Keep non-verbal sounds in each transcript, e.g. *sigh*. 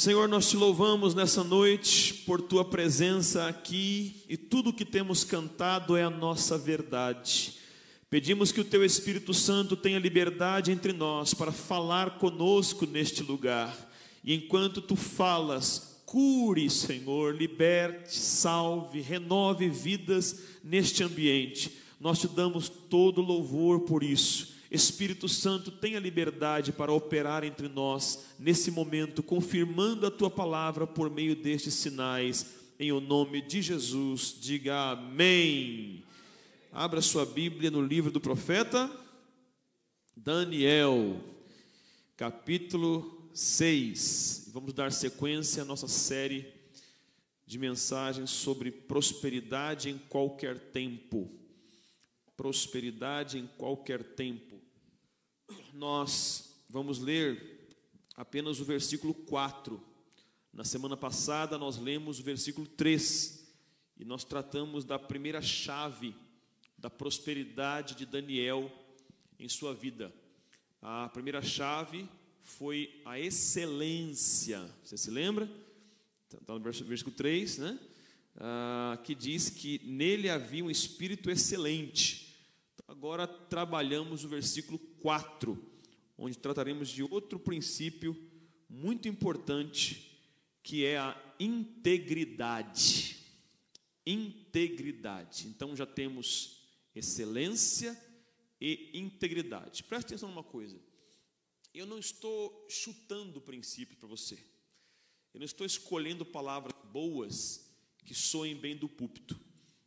Senhor, nós te louvamos nessa noite por tua presença aqui e tudo que temos cantado é a nossa verdade. Pedimos que o teu Espírito Santo tenha liberdade entre nós para falar conosco neste lugar. E enquanto tu falas, cure, Senhor, liberte, salve, renove vidas neste ambiente. Nós te damos todo louvor por isso Espírito Santo, tenha liberdade para operar entre nós nesse momento, confirmando a tua palavra por meio destes sinais, em o nome de Jesus. Diga amém. Abra sua Bíblia no livro do profeta Daniel, capítulo 6. Vamos dar sequência à nossa série de mensagens sobre prosperidade em qualquer tempo. Prosperidade em qualquer tempo nós vamos ler apenas o versículo 4. Na semana passada nós lemos o versículo 3 e nós tratamos da primeira chave da prosperidade de Daniel em sua vida. A primeira chave foi a excelência. Você se lembra? Está no versículo 3, né? Ah, que diz que nele havia um espírito excelente. Então, agora trabalhamos o versículo 4, onde trataremos de outro princípio muito importante, que é a integridade. Integridade. Então já temos excelência e integridade. Preste atenção numa coisa. Eu não estou chutando o princípio para você. Eu não estou escolhendo palavras boas que soem bem do púlpito.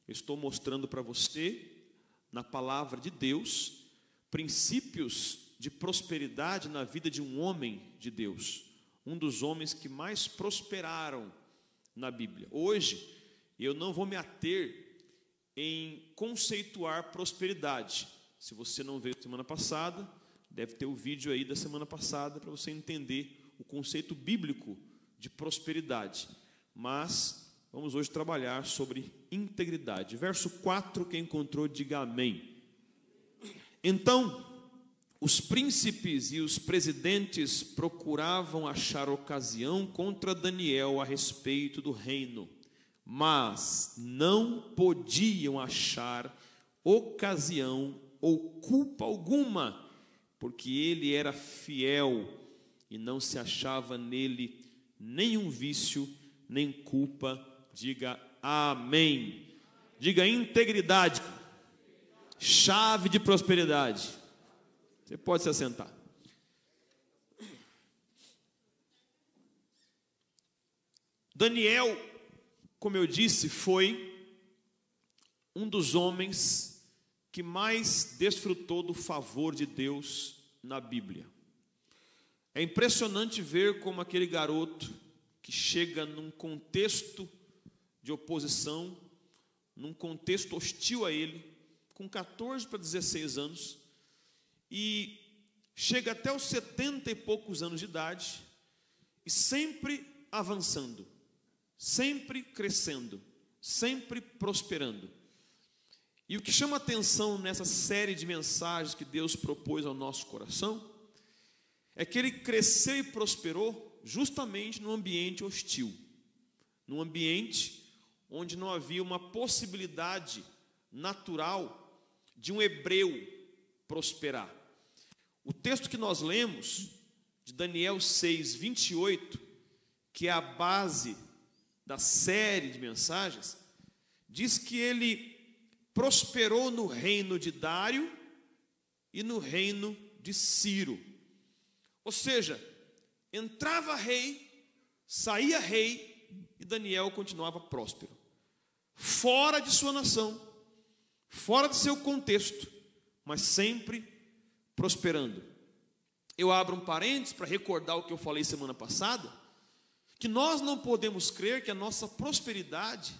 Eu estou mostrando para você, na palavra de Deus, princípios de prosperidade na vida de um homem de Deus, um dos homens que mais prosperaram na Bíblia. Hoje, eu não vou me ater em conceituar prosperidade. Se você não veio semana passada, deve ter o vídeo aí da semana passada para você entender o conceito bíblico de prosperidade. Mas vamos hoje trabalhar sobre integridade. Verso 4, quem encontrou, diga amém. Então, os príncipes e os presidentes procuravam achar ocasião contra Daniel a respeito do reino, mas não podiam achar ocasião ou culpa alguma, porque ele era fiel e não se achava nele nenhum vício, nem culpa. Diga amém. Diga integridade chave de prosperidade. Você pode se assentar. Daniel, como eu disse, foi um dos homens que mais desfrutou do favor de Deus na Bíblia. É impressionante ver como aquele garoto que chega num contexto de oposição, num contexto hostil a ele, com 14 para 16 anos e chega até os 70 e poucos anos de idade e sempre avançando, sempre crescendo, sempre prosperando. E o que chama atenção nessa série de mensagens que Deus propôs ao nosso coração é que ele cresceu e prosperou justamente num ambiente hostil, num ambiente onde não havia uma possibilidade natural de um hebreu prosperar. O texto que nós lemos, de Daniel 6, 28, que é a base da série de mensagens, diz que ele prosperou no reino de Dário e no reino de Ciro. Ou seja, entrava rei, saía rei e Daniel continuava próspero. Fora de sua nação, fora do seu contexto, mas sempre prosperando. Eu abro um parênteses para recordar o que eu falei semana passada, que nós não podemos crer que a nossa prosperidade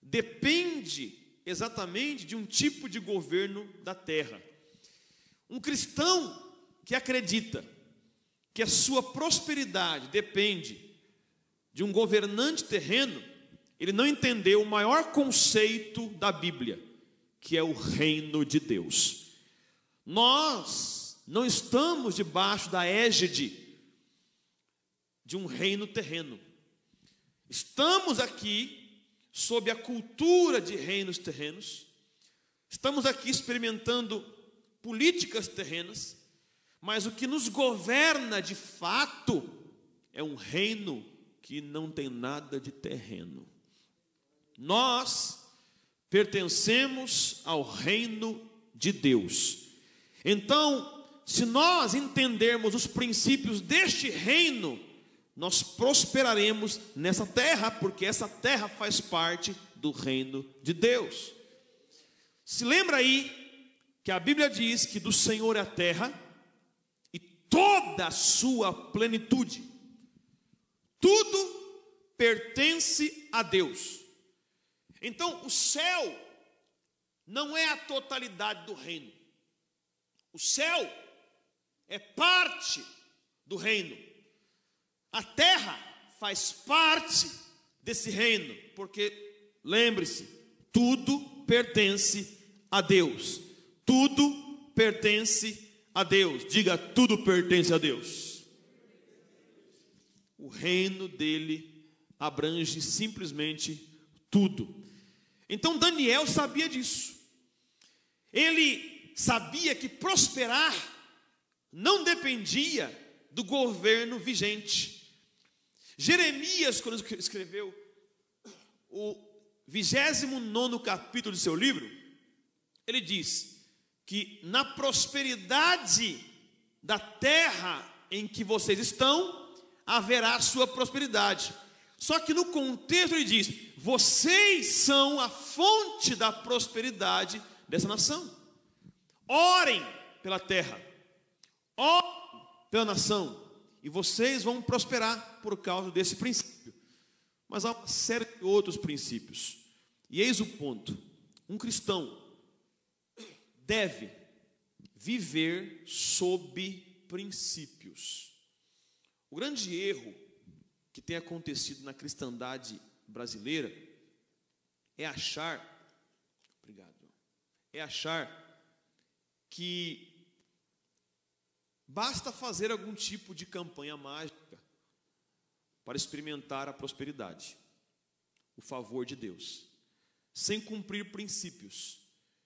depende exatamente de um tipo de governo da terra. Um cristão que acredita que a sua prosperidade depende de um governante terreno ele não entendeu o maior conceito da Bíblia, que é o reino de Deus. Nós não estamos debaixo da égide de um reino terreno. Estamos aqui sob a cultura de reinos terrenos. Estamos aqui experimentando políticas terrenas, mas o que nos governa de fato é um reino que não tem nada de terreno. Nós pertencemos ao reino de Deus. Então, se nós entendermos os princípios deste reino, nós prosperaremos nessa terra, porque essa terra faz parte do reino de Deus. Se lembra aí que a Bíblia diz que do Senhor é a terra e toda a sua plenitude. Tudo pertence a Deus. Então, o céu não é a totalidade do reino. O céu é parte do reino. A terra faz parte desse reino, porque lembre-se, tudo pertence a Deus. Tudo pertence a Deus. Diga, tudo pertence a Deus. O reino dele abrange simplesmente tudo. Então Daniel sabia disso. Ele sabia que prosperar não dependia do governo vigente. Jeremias, quando escreveu o 29 capítulo do seu livro, ele diz que na prosperidade da terra em que vocês estão, haverá sua prosperidade. Só que no contexto ele diz: vocês são a fonte da prosperidade dessa nação. Orem pela terra, orem pela nação, e vocês vão prosperar por causa desse princípio. Mas há uma série de outros princípios. E eis o ponto: um cristão deve viver sob princípios. O grande erro que tem acontecido na cristandade brasileira é achar, obrigado, é achar que Basta fazer algum tipo de campanha mágica para experimentar a prosperidade, o favor de Deus, sem cumprir princípios.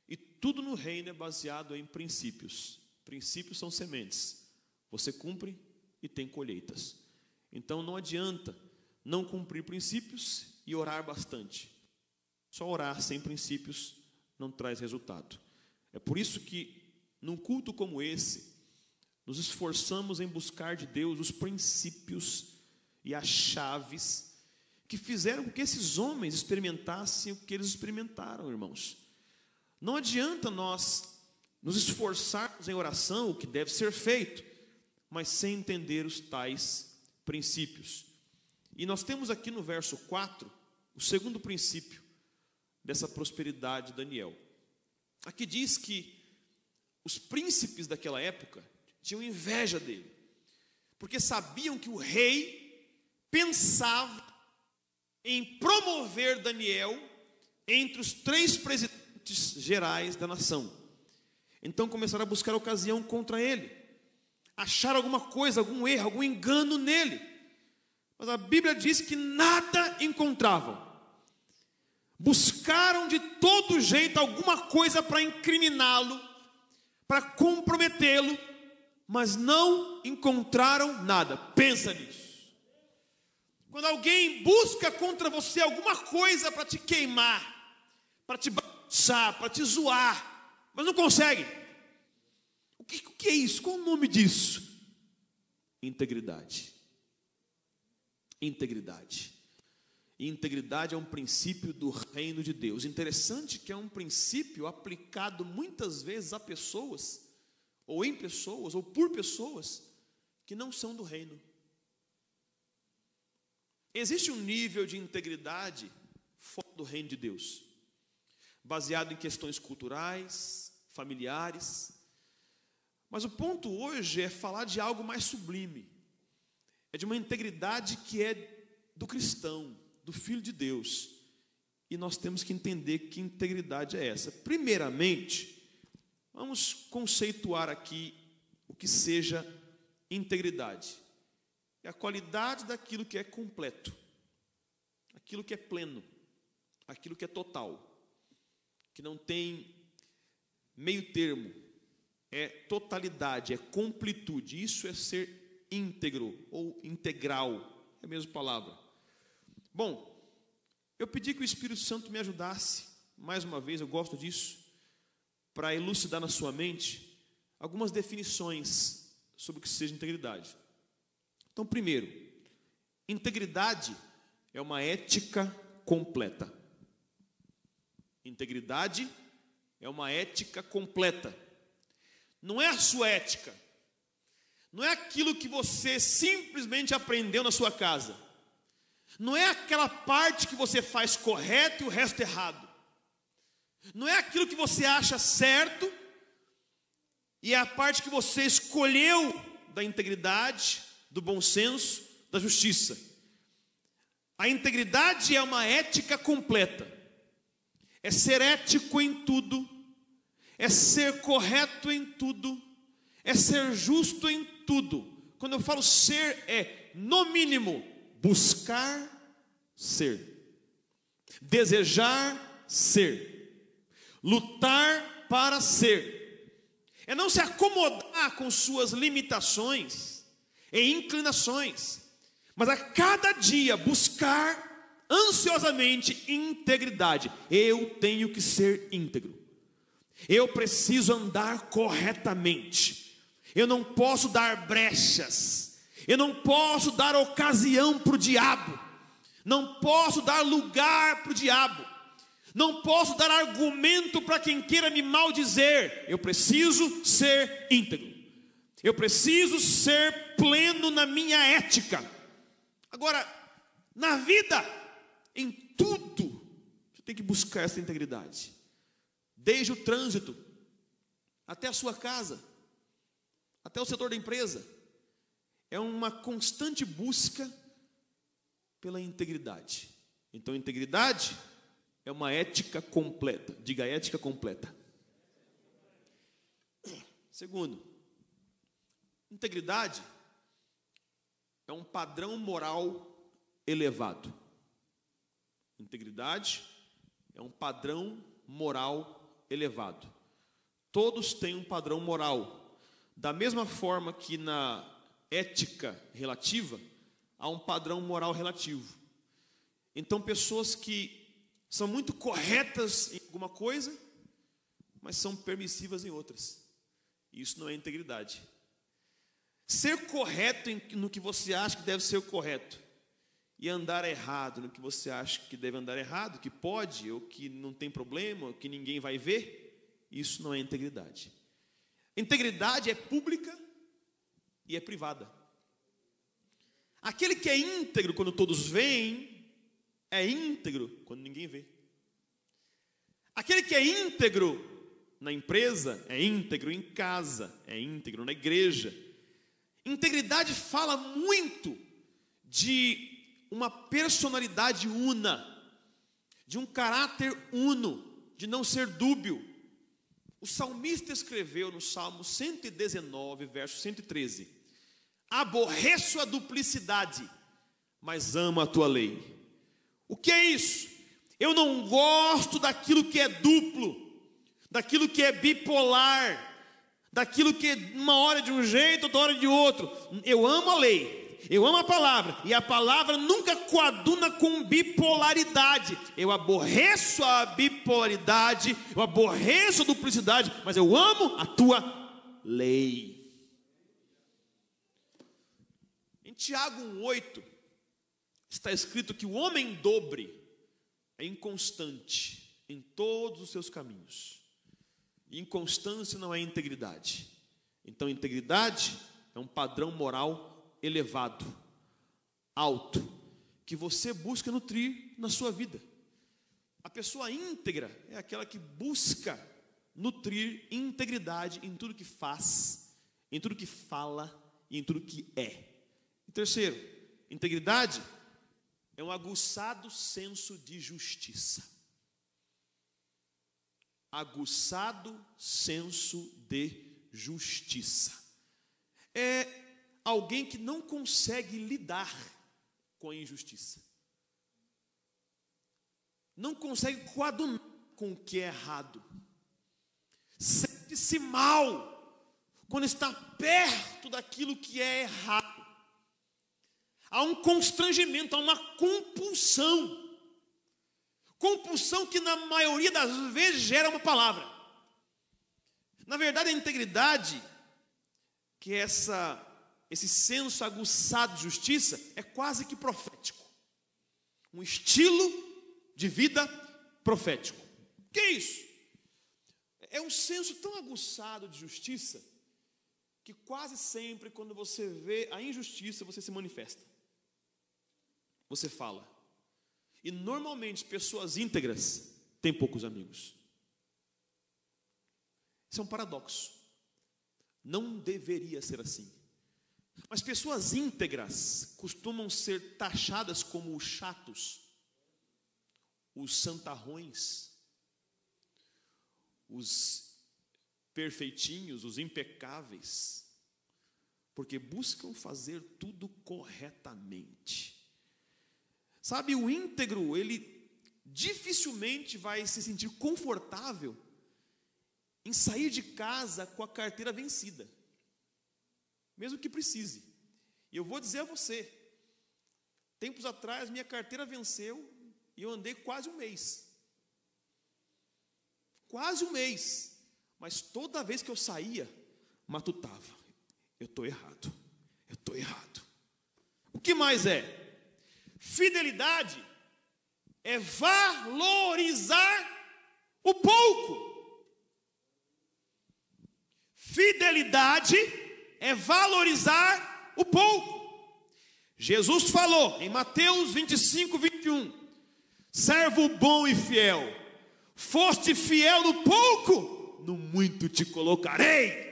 E tudo no reino é baseado em princípios. Princípios são sementes. Você cumpre e tem colheitas. Então não adianta não cumprir princípios e orar bastante. Só orar sem princípios não traz resultado. É por isso que num culto como esse, nos esforçamos em buscar de Deus os princípios e as chaves que fizeram com que esses homens experimentassem o que eles experimentaram, irmãos. Não adianta nós nos esforçarmos em oração, o que deve ser feito, mas sem entender os tais princípios. E nós temos aqui no verso 4 o segundo princípio dessa prosperidade de Daniel. Aqui diz que os príncipes daquela época tinham inveja dele, porque sabiam que o rei pensava em promover Daniel entre os três presidentes gerais da nação. Então começaram a buscar ocasião contra ele, achar alguma coisa, algum erro, algum engano nele. Mas a Bíblia diz que nada encontravam. Buscaram de todo jeito alguma coisa para incriminá-lo, para comprometê-lo, mas não encontraram nada. Pensa nisso. Quando alguém busca contra você alguma coisa para te queimar, para te baixar, para te zoar, mas não consegue. O que, o que é isso? Qual o nome disso? Integridade. Integridade. integridade é um princípio do reino de Deus. Interessante que é um princípio aplicado muitas vezes a pessoas ou em pessoas, ou por pessoas que não são do reino. Existe um nível de integridade fora do reino de Deus, baseado em questões culturais, familiares. Mas o ponto hoje é falar de algo mais sublime, é de uma integridade que é do cristão, do filho de Deus. e nós temos que entender que integridade é essa. Primeiramente, vamos conceituar aqui o que seja integridade. É a qualidade daquilo que é completo, aquilo que é pleno, aquilo que é total, que não tem meio termo, é totalidade, é completude. Isso é ser íntegro ou integral, é a mesma palavra. Bom, eu pedi que o Espírito Santo me ajudasse, mais uma vez, eu gosto disso, para elucidar na sua mente algumas definições sobre o que seja integridade. Então, primeiro, integridade é uma ética completa. Integridade é uma ética completa. Não é a sua ética. Não é aquilo que você simplesmente aprendeu na sua casa. Não é aquela parte que você faz correto e o resto errado. Não é aquilo que você acha certo e é a parte que você escolheu da integridade, do bom senso, da justiça. A integridade é uma ética completa. É ser ético em tudo, é ser correto em tudo, é ser justo em tudo. Quando eu falo ser, é, no mínimo, buscar ser, desejar ser, lutar para ser, é não se acomodar com suas limitações e inclinações, mas a cada dia buscar ansiosamente integridade. Eu tenho que ser íntegro. Eu preciso andar corretamente. Eu não posso dar brechas. Eu não posso dar ocasião para o diabo. Não posso dar lugar para o diabo. Não posso dar argumento para quem queira me maldizer. Eu preciso ser íntegro. Eu preciso ser pleno na minha ética. Agora, na vida, em tudo, você tem que buscar essa integridade. Desde o trânsito, até a sua casa, até o setor da empresa. É uma constante busca pela integridade. Então, integridade é uma ética completa. Diga ética completa. Segundo, integridade é um padrão moral elevado. Integridade é um padrão moral elevado. Todos têm um padrão moral. Da mesma forma que na ética relativa, há um padrão moral relativo. Então, pessoas que são muito corretas em alguma coisa, mas são permissivas em outras. Isso não é integridade. Ser correto no que você acha que deve ser correto e andar errado no que você acha que deve andar errado, que pode ou que não tem problema, ou que ninguém vai ver, isso não é integridade. Integridade é pública e é privada. Aquele que é íntegro quando todos veem, é íntegro quando ninguém vê. Aquele que é íntegro na empresa, é íntegro em casa, é íntegro na igreja. Integridade fala muito de uma personalidade una, de um caráter uno, de não ser dúbio. O salmista escreveu no Salmo 119, verso 113: Aborreço a duplicidade, mas amo a tua lei. O que é isso? Eu não gosto daquilo que é duplo, daquilo que é bipolar, daquilo que é uma hora de um jeito, outra hora de outro. Eu amo a lei, eu amo a palavra, e a palavra nunca coaduna com bipolaridade. Eu aborreço a bipolaridade, eu aborreço a duplicidade, mas eu amo a tua lei. Em Tiago 1,8, está escrito que o homem dobre é inconstante em todos os seus caminhos. E inconstância não é integridade. Então, integridade é um padrão moral elevado, alto, que você busca nutrir na sua vida. A pessoa íntegra é aquela que busca nutrir integridade em tudo que faz, em tudo que fala e em tudo que é. E terceiro, integridade é um aguçado senso de justiça. aguçado senso de justiça. É alguém que não consegue lidar com a injustiça. Não consegue coadunar com o que é errado. Sente-se mal quando está perto daquilo que é errado. Há um constrangimento, há uma compulsão. Compulsão que na maioria das vezes gera uma palavra. Na verdade, a integridade, que é essa, esse senso aguçado de justiça, é quase que profético. Um estilo de vida profético. Que é isso? É um senso tão aguçado de justiça que quase sempre, quando você vê a injustiça, você se manifesta. Você fala. E normalmente pessoas íntegras têm poucos amigos. Isso é um paradoxo. Não deveria ser assim. Mas pessoas íntegras costumam ser taxadas como os chatos, os santarrões, os perfeitinhos, os impecáveis, porque buscam fazer tudo corretamente. Sabe, o íntegro, ele dificilmente vai se sentir confortável em sair de casa com a carteira vencida, mesmo que precise. E eu vou dizer a você, tempos atrás minha carteira venceu e eu andei quase um mês. Quase um mês. Mas toda vez que eu saía, matutava. Eu estou errado. Eu estou errado. O que mais é? Fidelidade é valorizar o pouco. Fidelidade é valorizar o pouco. Jesus falou em Mateus 25, 21: servo bom e fiel, foste fiel no pouco, no muito te colocarei.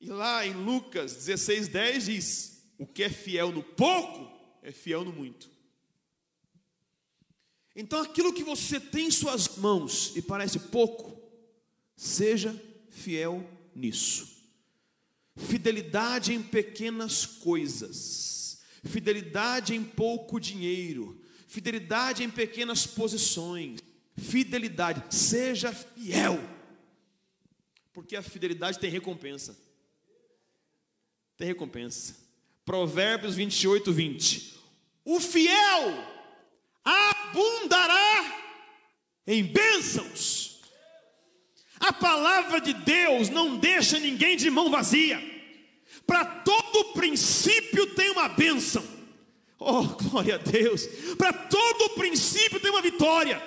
E lá em Lucas 16, 10 diz: o que é fiel no pouco é fiel no muito. Então, aquilo que você tem em suas mãos e parece pouco, seja fiel nisso. Fidelidade em pequenas coisas, fidelidade em pouco dinheiro, fidelidade em pequenas posições, fidelidade, seja fiel, porque a fidelidade tem recompensa. Tem recompensa. Provérbios 28, 20. O fiel abundará em bênçãos. A palavra de Deus não deixa ninguém de mão vazia. Para todo princípio tem uma bênção. Oh, glória a Deus. Para todo princípio tem uma vitória.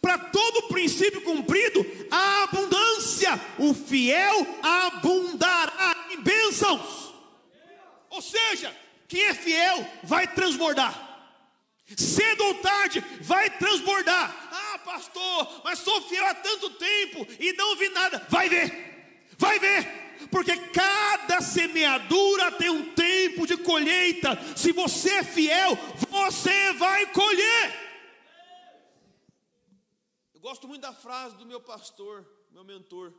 Para todo princípio cumprido, a abundância. O fiel abundará em bênçãos. Ou seja, quem é fiel vai transbordar. Cedo ou tarde vai transbordar. Ah, pastor, mas sou fiel há tanto tempo e não vi nada. Vai ver, vai ver, porque cada semeadura tem um tempo de colheita. Se você é fiel, você vai colher. Eu gosto muito da frase do meu pastor, meu mentor,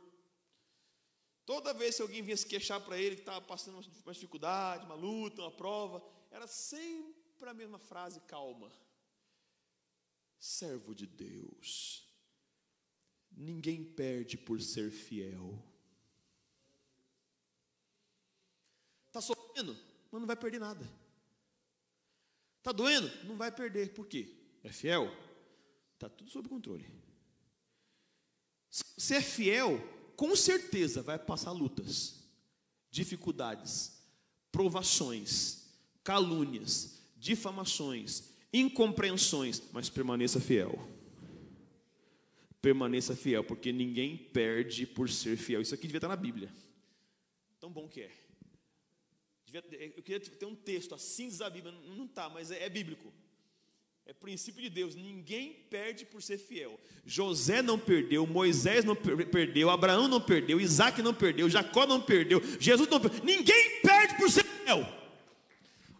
Toda vez que alguém vinha se queixar para ele que estava passando uma dificuldade, uma luta, uma prova, era sempre a mesma frase calma. Servo de Deus, ninguém perde por ser fiel. Está sofrendo? Mas não vai perder nada. Está doendo? Não vai perder. Por quê? É fiel? Está tudo sob controle. Se é fiel, com certeza vai passar lutas, dificuldades, provações, calúnias, difamações, incompreensões, mas permaneça fiel. Permaneça fiel, porque ninguém perde por ser fiel. Isso aqui devia estar na Bíblia. Tão bom que é. Eu queria ter um texto assim diz a Bíblia, não está, mas é, é bíblico. É princípio de Deus, ninguém perde por ser fiel. José não perdeu, Moisés não perdeu, Abraão não perdeu, Isaac não perdeu, Jacó não perdeu, Jesus não perdeu. Ninguém perde por ser fiel.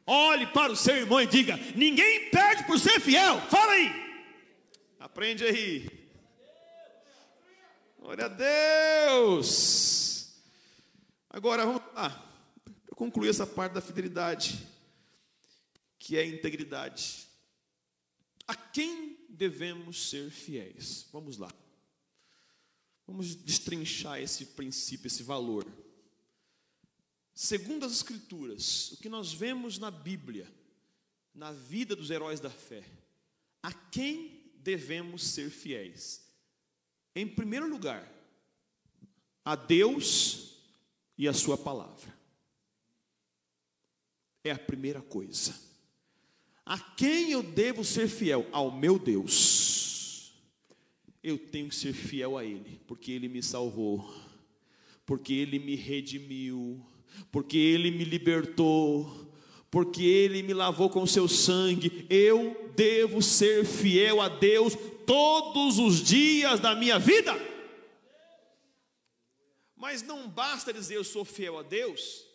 Olhe para o seu irmão e diga: ninguém perde por ser fiel. Fala aí. Aprende aí. Glória a Deus. Agora vamos lá. Para concluir essa parte da fidelidade, que é a integridade. A quem devemos ser fiéis? Vamos lá. Vamos destrinchar esse princípio, esse valor. Segundo as Escrituras, o que nós vemos na Bíblia, na vida dos heróis da fé, a quem devemos ser fiéis? Em primeiro lugar, a Deus e a Sua palavra. É a primeira coisa. A quem eu devo ser fiel? Ao meu Deus. Eu tenho que ser fiel a Ele, porque Ele me salvou, porque Ele me redimiu, porque Ele me libertou, porque Ele me lavou com seu sangue. Eu devo ser fiel a Deus todos os dias da minha vida. Mas não basta dizer eu sou fiel a Deus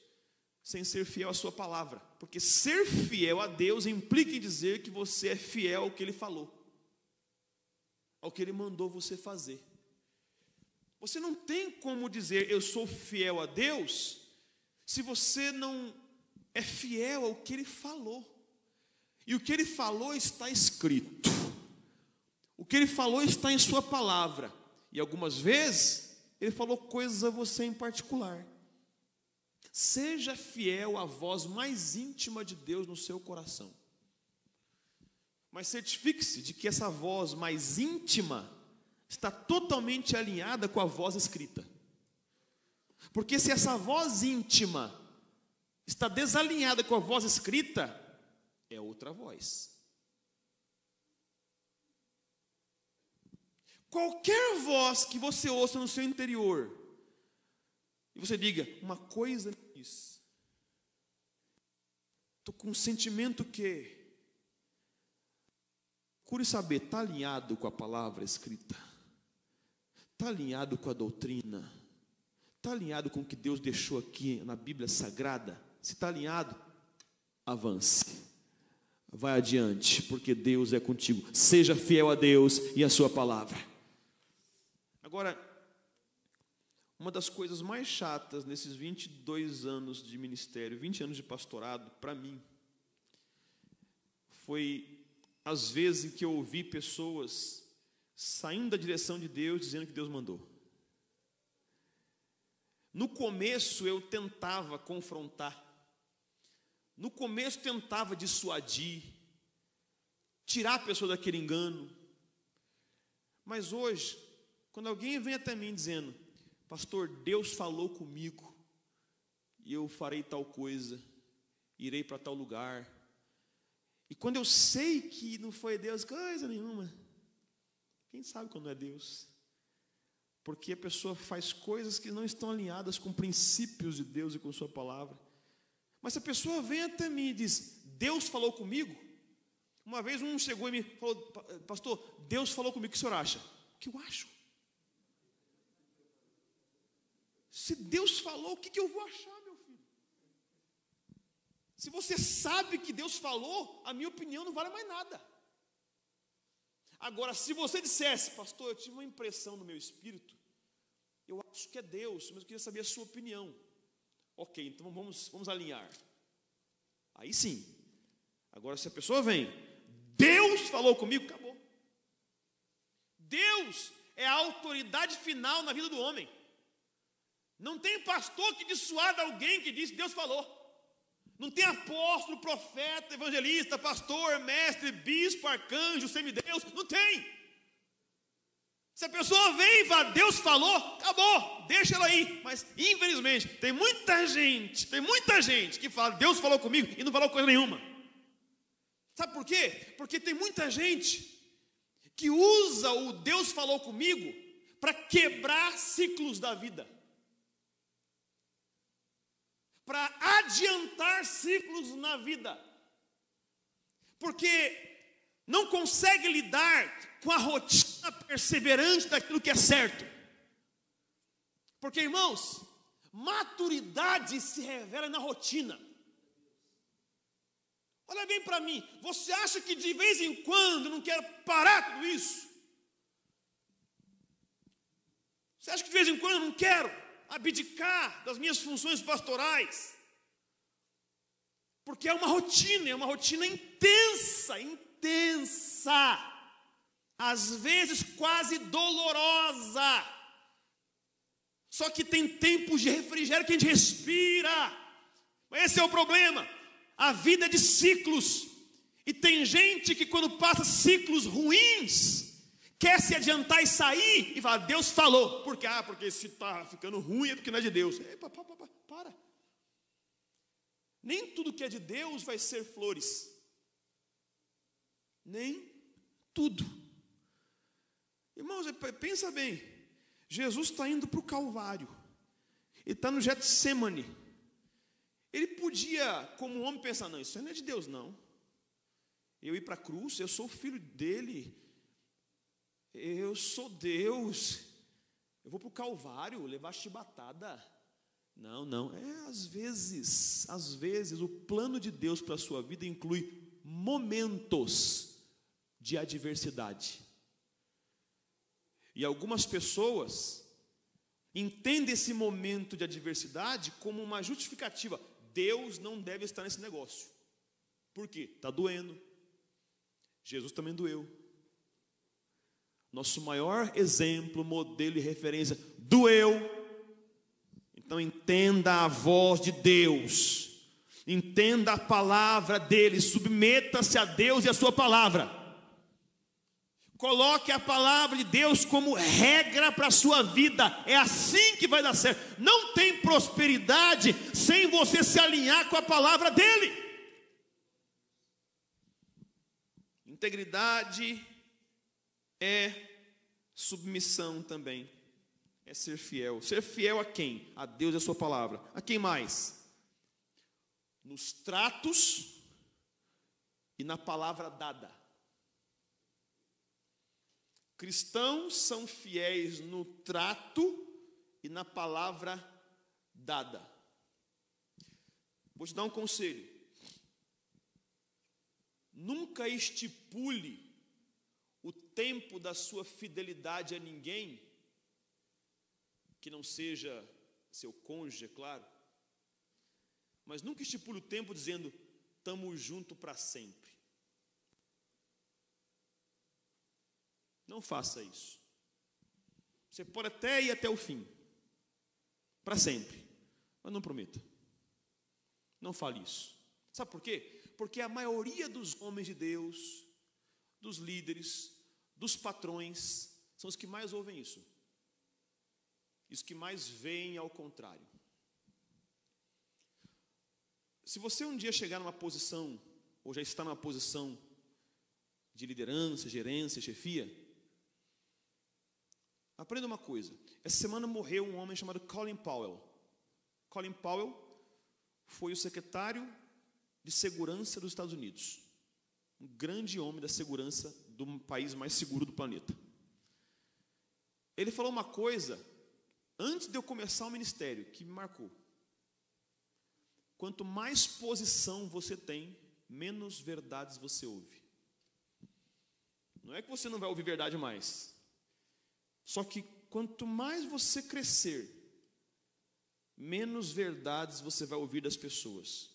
sem ser fiel à Sua palavra, porque ser fiel a Deus implica em dizer que você é fiel ao que Ele falou, ao que Ele mandou você fazer. Você não tem como dizer eu sou fiel a Deus se você não é fiel ao que ele falou. E o que ele falou está escrito. O que ele falou está em sua palavra. E algumas vezes ele falou coisas a você em particular. Seja fiel à voz mais íntima de Deus no seu coração. Mas certifique-se de que essa voz mais íntima está totalmente alinhada com a voz escrita. Porque se essa voz íntima está desalinhada com a voz escrita, é outra voz. Qualquer voz que você ouça no seu interior, e você diga, uma coisa estou com um sentimento que, procure saber, está alinhado com a palavra escrita, está alinhado com a doutrina, Está alinhado com o que Deus deixou aqui na Bíblia Sagrada? Se está alinhado, avance. Vai adiante, porque Deus é contigo. Seja fiel a Deus e a Sua palavra. Agora, uma das coisas mais chatas nesses 22 anos de ministério, 20 anos de pastorado, para mim, foi as vezes que eu ouvi pessoas saindo da direção de Deus dizendo que Deus mandou. No começo eu tentava confrontar, no começo tentava dissuadir, tirar a pessoa daquele engano, mas hoje, quando alguém vem até mim dizendo, Pastor, Deus falou comigo, e eu farei tal coisa, irei para tal lugar, e quando eu sei que não foi Deus, coisa nenhuma, quem sabe quando é Deus? porque a pessoa faz coisas que não estão alinhadas com princípios de Deus e com Sua palavra. Mas se a pessoa vem até mim e diz: Deus falou comigo. Uma vez um chegou e me falou: Pastor, Deus falou comigo, o que o senhor acha? O que eu acho? Se Deus falou, o que, que eu vou achar, meu filho? Se você sabe que Deus falou, a minha opinião não vale mais nada. Agora, se você dissesse, pastor, eu tive uma impressão no meu espírito, eu acho que é Deus, mas eu queria saber a sua opinião. Ok, então vamos, vamos alinhar. Aí sim. Agora, se a pessoa vem, Deus falou comigo, acabou. Deus é a autoridade final na vida do homem. Não tem pastor que dissuada alguém que diz Deus falou. Não tem apóstolo, profeta, evangelista, pastor, mestre, bispo, arcanjo, semideus. Não tem. Se a pessoa vem e fala, Deus falou, acabou, deixa ela aí. Mas, infelizmente, tem muita gente, tem muita gente que fala, Deus falou comigo e não falou coisa nenhuma. Sabe por quê? Porque tem muita gente que usa o Deus falou comigo para quebrar ciclos da vida. adiantar ciclos na vida, porque não consegue lidar com a rotina perseverante daquilo que é certo. Porque, irmãos, maturidade se revela na rotina. Olha bem para mim, você acha que de vez em quando não quero parar tudo isso? Você acha que de vez em quando eu não quero abdicar das minhas funções pastorais? Porque é uma rotina, é uma rotina intensa, intensa, às vezes quase dolorosa. Só que tem tempos de refrigério que a gente respira. Esse é o problema. A vida é de ciclos. E tem gente que quando passa ciclos ruins, quer se adiantar e sair e fala, Deus falou. Porque, ah, porque se está ficando ruim é porque não é de Deus. Epa, para, para, para. Nem tudo que é de Deus vai ser flores. Nem tudo. Irmãos, pensa bem. Jesus está indo para o Calvário. Ele está no Getsemane. Ele podia, como homem, pensar: não, isso não é de Deus, não. Eu ir para a cruz, eu sou filho dele, eu sou Deus, eu vou para o Calvário levar chibatada. Não, não, é às vezes, às vezes, o plano de Deus para a sua vida inclui momentos de adversidade. E algumas pessoas entendem esse momento de adversidade como uma justificativa. Deus não deve estar nesse negócio. Por quê? Está doendo. Jesus também doeu. Nosso maior exemplo, modelo e referência, doeu. Então entenda a voz de Deus. Entenda a palavra dele, submeta-se a Deus e a sua palavra. Coloque a palavra de Deus como regra para a sua vida. É assim que vai dar certo. Não tem prosperidade sem você se alinhar com a palavra dele. Integridade é submissão também. É ser fiel. Ser fiel a quem? A Deus e a sua palavra. A quem mais? Nos tratos e na palavra dada. Cristãos são fiéis no trato e na palavra dada. Vou te dar um conselho. Nunca estipule o tempo da sua fidelidade a ninguém, que não seja seu cônjuge, é claro, mas nunca estipule o tempo dizendo, estamos juntos para sempre. Não faça isso. Você pode até ir até o fim, para sempre, mas não prometa. Não fale isso. Sabe por quê? Porque a maioria dos homens de Deus, dos líderes, dos patrões, são os que mais ouvem isso. Os que mais veem ao contrário. Se você um dia chegar numa posição, ou já está numa posição de liderança, gerência, chefia, Aprenda uma coisa. Essa semana morreu um homem chamado Colin Powell. Colin Powell foi o secretário de segurança dos Estados Unidos. Um grande homem da segurança do país mais seguro do planeta. Ele falou uma coisa antes de eu começar o ministério que me marcou. Quanto mais posição você tem, menos verdades você ouve. Não é que você não vai ouvir verdade mais. Só que quanto mais você crescer, menos verdades você vai ouvir das pessoas.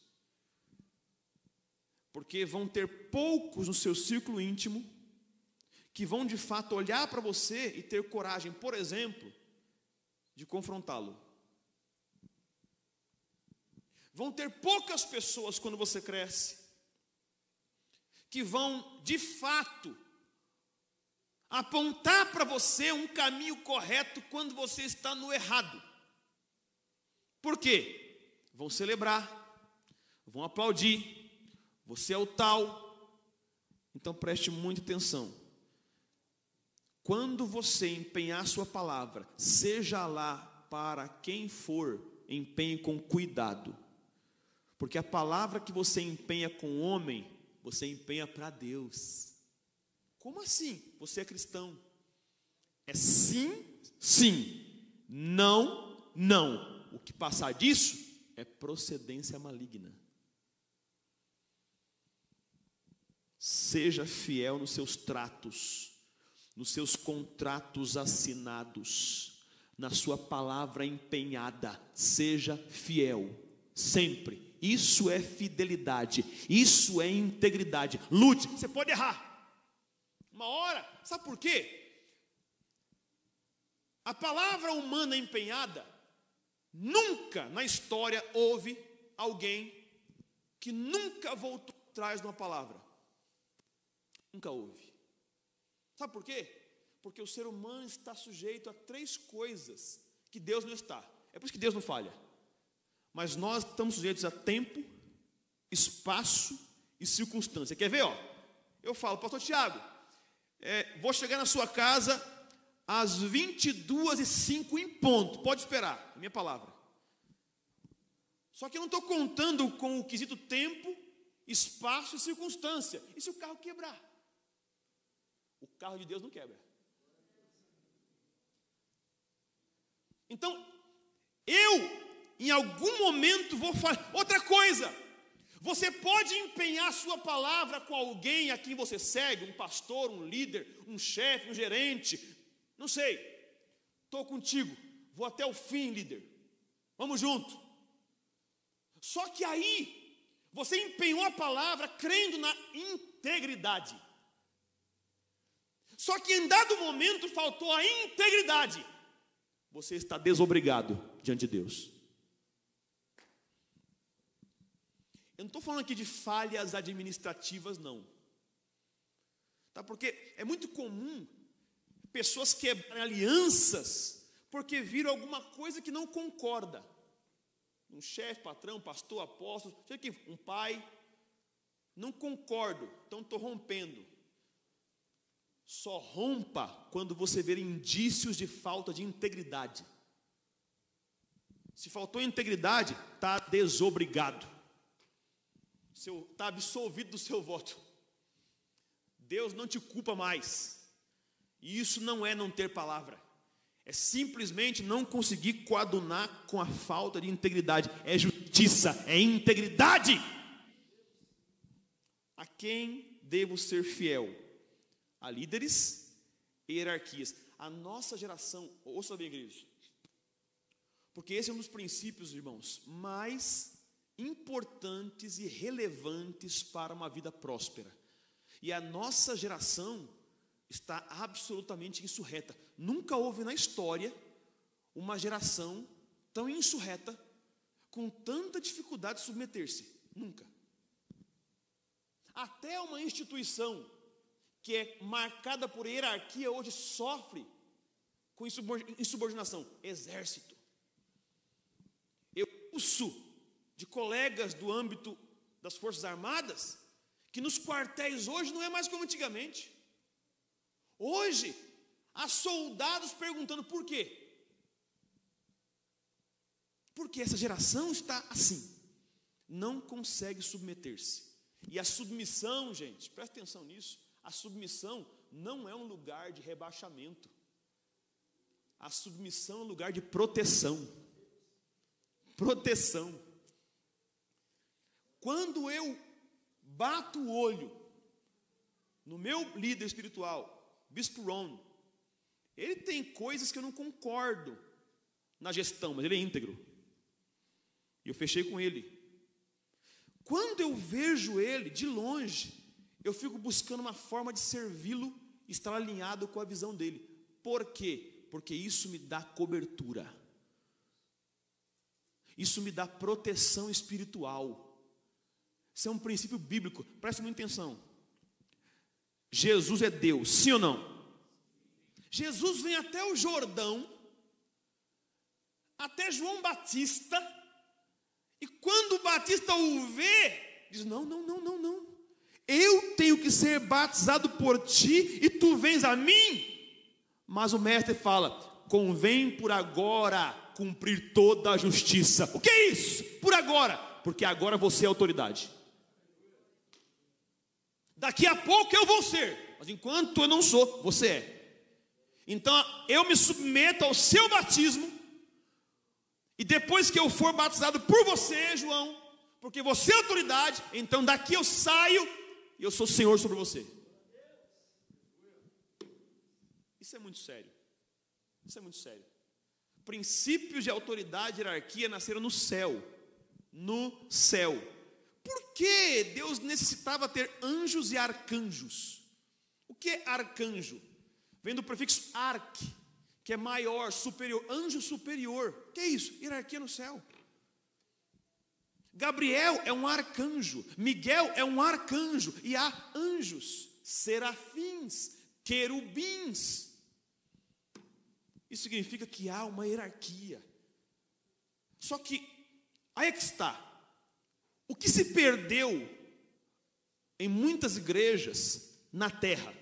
Porque vão ter poucos no seu círculo íntimo que vão de fato olhar para você e ter coragem, por exemplo, de confrontá-lo. Vão ter poucas pessoas quando você cresce que vão de fato apontar para você um caminho correto quando você está no errado. Por quê? Vão celebrar, vão aplaudir, você é o tal. Então preste muita atenção. Quando você empenhar sua palavra, seja lá para quem for, empenhe com cuidado. Porque a palavra que você empenha com o homem, você empenha para Deus. Como assim? Você é cristão? É sim, sim. Não, não. O que passar disso é procedência maligna. Seja fiel nos seus tratos, nos seus contratos assinados, na sua palavra empenhada. Seja fiel, sempre. Isso é fidelidade, isso é integridade. Lute, você pode errar. Uma hora, sabe por quê? A palavra humana empenhada, nunca na história houve alguém que nunca voltou atrás de uma palavra. Nunca houve. Sabe por quê? Porque o ser humano está sujeito a três coisas que Deus não está. É por isso que Deus não falha. Mas nós estamos sujeitos a tempo, espaço e circunstância. Quer ver? Ó? Eu falo, pastor Tiago, é, vou chegar na sua casa às 22 e 05 em ponto. Pode esperar, minha palavra. Só que eu não estou contando com o quesito tempo, espaço e circunstância. E se o carro quebrar? O carro de Deus não quebra. Então, eu, em algum momento, vou falar. Outra coisa, você pode empenhar sua palavra com alguém a quem você segue, um pastor, um líder, um chefe, um gerente, não sei. Estou contigo, vou até o fim, líder. Vamos junto. Só que aí, você empenhou a palavra crendo na integridade. Só que em dado momento faltou a integridade. Você está desobrigado diante de Deus. Eu não estou falando aqui de falhas administrativas, não. Tá? Porque é muito comum pessoas quebrarem alianças porque viram alguma coisa que não concorda. Um chefe, patrão, pastor, apóstolo, um pai, não concordo, então estou rompendo. Só rompa quando você ver indícios de falta de integridade. Se faltou integridade, está desobrigado. Está absolvido do seu voto. Deus não te culpa mais. E isso não é não ter palavra. É simplesmente não conseguir coadunar com a falta de integridade. É justiça, é integridade. A quem devo ser fiel? A líderes e hierarquias. A nossa geração, ouça bem, igreja, porque esse é um dos princípios, irmãos, mais importantes e relevantes para uma vida próspera. E a nossa geração está absolutamente insurreta. Nunca houve na história uma geração tão insurreta, com tanta dificuldade de submeter-se. Nunca. Até uma instituição que é marcada por hierarquia hoje sofre com insubordinação. Exército. Eu ouço de colegas do âmbito das Forças Armadas que nos quartéis hoje não é mais como antigamente. Hoje, há soldados perguntando por quê? Porque essa geração está assim, não consegue submeter-se. E a submissão, gente, presta atenção nisso, a submissão não é um lugar de rebaixamento. A submissão é um lugar de proteção. Proteção. Quando eu bato o olho no meu líder espiritual Bispo Ron, ele tem coisas que eu não concordo na gestão, mas ele é íntegro. E eu fechei com ele. Quando eu vejo ele de longe, eu fico buscando uma forma de servi-lo, estar alinhado com a visão dele. Por quê? Porque isso me dá cobertura. Isso me dá proteção espiritual. Isso é um princípio bíblico. Preste muita atenção. Jesus é Deus, sim ou não? Jesus vem até o Jordão, até João Batista, e quando o Batista o vê, diz: Não, não, não, não, não. Eu tenho que ser batizado por ti e tu vens a mim. Mas o mestre fala: Convém por agora cumprir toda a justiça. O que é isso? Por agora, porque agora você é autoridade. Daqui a pouco eu vou ser, mas enquanto eu não sou, você é. Então eu me submeto ao seu batismo, e depois que eu for batizado por você, João, porque você é autoridade, então daqui eu saio e eu sou Senhor sobre você. Isso é muito sério. Isso é muito sério. Princípios de autoridade e hierarquia nasceram no céu. No céu. Por que Deus necessitava ter anjos e arcanjos? O que é arcanjo? Vem do prefixo arque, que é maior, superior, anjo superior. O que é isso? Hierarquia no céu. Gabriel é um arcanjo, Miguel é um arcanjo, e há anjos, serafins, querubins. Isso significa que há uma hierarquia. Só que, aí é que está. O que se perdeu em muitas igrejas na terra?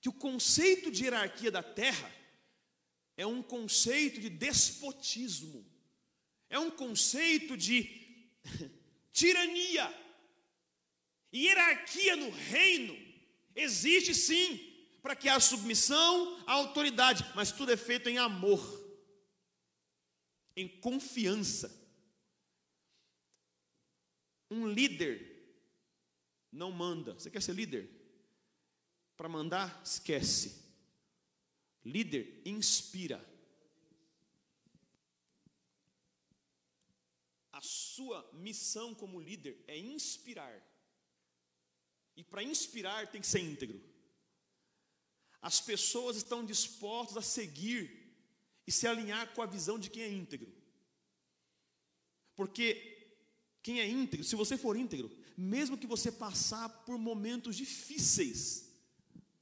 Que o conceito de hierarquia da terra é um conceito de despotismo, é um conceito de *laughs* tirania. Hierarquia no reino existe sim, para que haja submissão à autoridade, mas tudo é feito em amor, em confiança. Um líder não manda. Você quer ser líder? Para mandar, esquece. Líder inspira. A sua missão como líder é inspirar. E para inspirar tem que ser íntegro. As pessoas estão dispostas a seguir e se alinhar com a visão de quem é íntegro. Porque quem é íntegro, se você for íntegro, mesmo que você passar por momentos difíceis,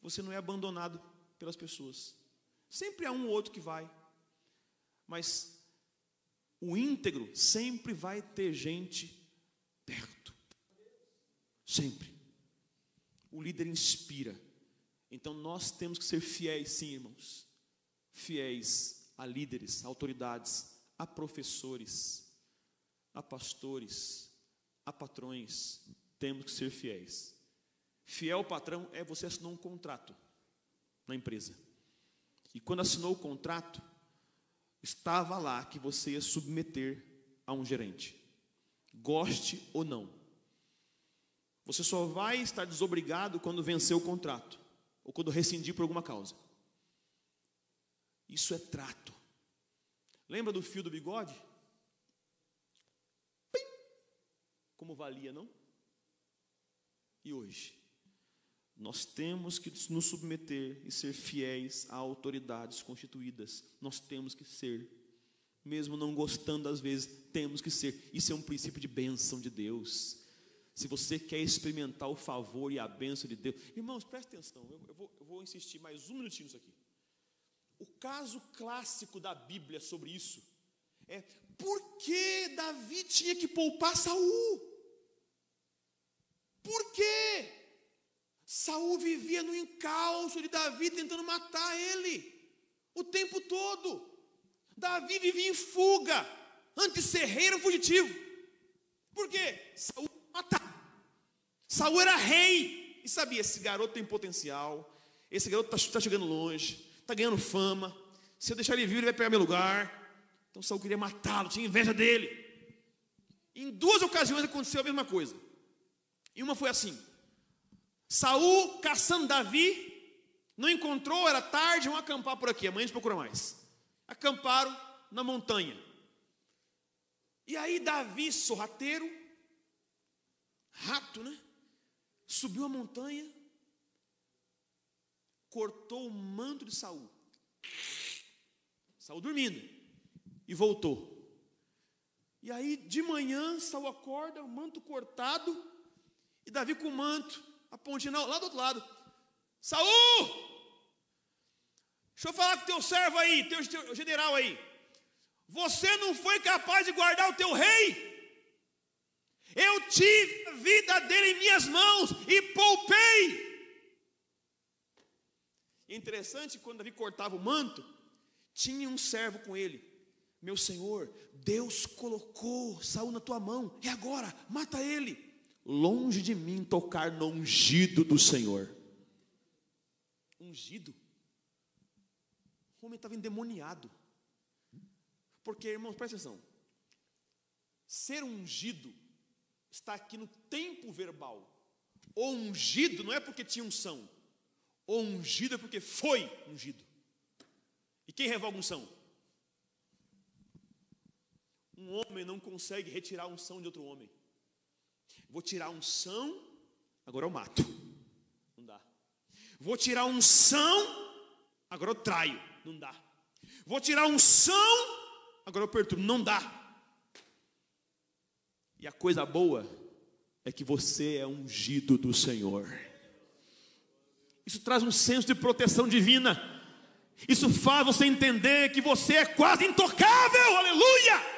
você não é abandonado pelas pessoas. Sempre há um ou outro que vai. Mas o íntegro sempre vai ter gente perto. Sempre. O líder inspira. Então nós temos que ser fiéis, sim, irmãos. Fiéis a líderes, a autoridades, a professores, a pastores, a patrões. Temos que ser fiéis. Fiel patrão é você assinou um contrato na empresa. E quando assinou o contrato, estava lá que você ia submeter a um gerente, goste ou não. Você só vai estar desobrigado quando vencer o contrato ou quando rescindir por alguma causa. Isso é trato. Lembra do fio do bigode? Como valia, não? E hoje? Nós temos que nos submeter e ser fiéis a autoridades constituídas. Nós temos que ser, mesmo não gostando às vezes, temos que ser. Isso é um princípio de bênção de Deus. Se você quer experimentar o favor e a bênção de Deus, irmãos, preste atenção, eu, eu, vou, eu vou insistir mais um minutinho nisso aqui. O caso clássico da Bíblia sobre isso é por que Davi tinha que poupar Saul? Por quê? Saul vivia no encalço de Davi tentando matar ele o tempo todo. Davi vivia em fuga, antes de ser rei era um fugitivo. Por quê? Saul matar. Saul era rei e sabia esse garoto tem potencial. Esse garoto está tá chegando longe, está ganhando fama. Se eu deixar ele vir, ele vai pegar meu lugar. Então Saul queria matá-lo, tinha inveja dele. Em duas ocasiões aconteceu a mesma coisa. E uma foi assim: Saul caçando Davi, não encontrou, era tarde, vamos acampar por aqui, amanhã a gente procura mais. Acamparam na montanha. E aí Davi, sorrateiro, rato, né? Subiu a montanha, cortou o manto de Saul. Saul dormindo e voltou. E aí de manhã Saul acorda, o manto cortado, e Davi com o manto a pontinha lá do outro lado. Saul! Deixa eu falar com teu servo aí, teu, teu general aí. Você não foi capaz de guardar o teu rei? Eu tive a vida dele em minhas mãos e poupei. Interessante, quando Davi cortava o manto, tinha um servo com ele. Meu senhor, Deus colocou Saul na tua mão, e agora, mata ele longe de mim tocar no ungido do Senhor. Ungido? O homem estava endemoniado. Porque, irmãos, presta atenção. Ser ungido está aqui no tempo verbal. O ungido não é porque tinha unção. O ungido é porque foi ungido. E quem revoga unção? Um homem não consegue retirar a unção de outro homem. Vou tirar a unção, agora eu mato. Não dá. Vou tirar a unção, agora eu traio. Não dá. Vou tirar a unção, agora eu perturbo. Não dá. E a coisa boa é que você é ungido do Senhor. Isso traz um senso de proteção divina. Isso faz você entender que você é quase intocável, aleluia!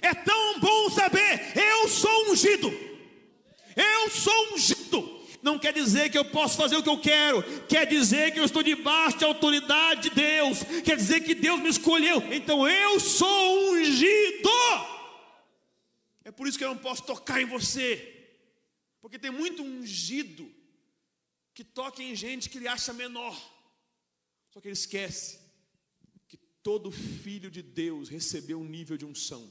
É tão bom saber, eu sou ungido, eu sou ungido. Não quer dizer que eu posso fazer o que eu quero, quer dizer que eu estou debaixo da autoridade de Deus, quer dizer que Deus me escolheu, então eu sou ungido. É por isso que eu não posso tocar em você, porque tem muito ungido que toca em gente que ele acha menor. Só que ele esquece que todo filho de Deus recebeu um nível de unção.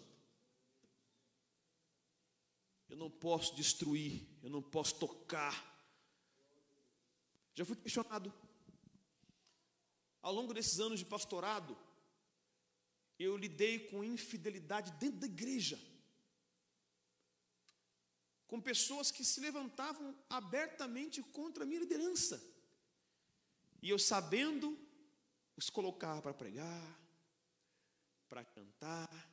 Eu não posso destruir, eu não posso tocar. Já fui questionado. Ao longo desses anos de pastorado, eu lidei com infidelidade dentro da igreja. Com pessoas que se levantavam abertamente contra a minha liderança. E eu sabendo os colocava para pregar, para cantar,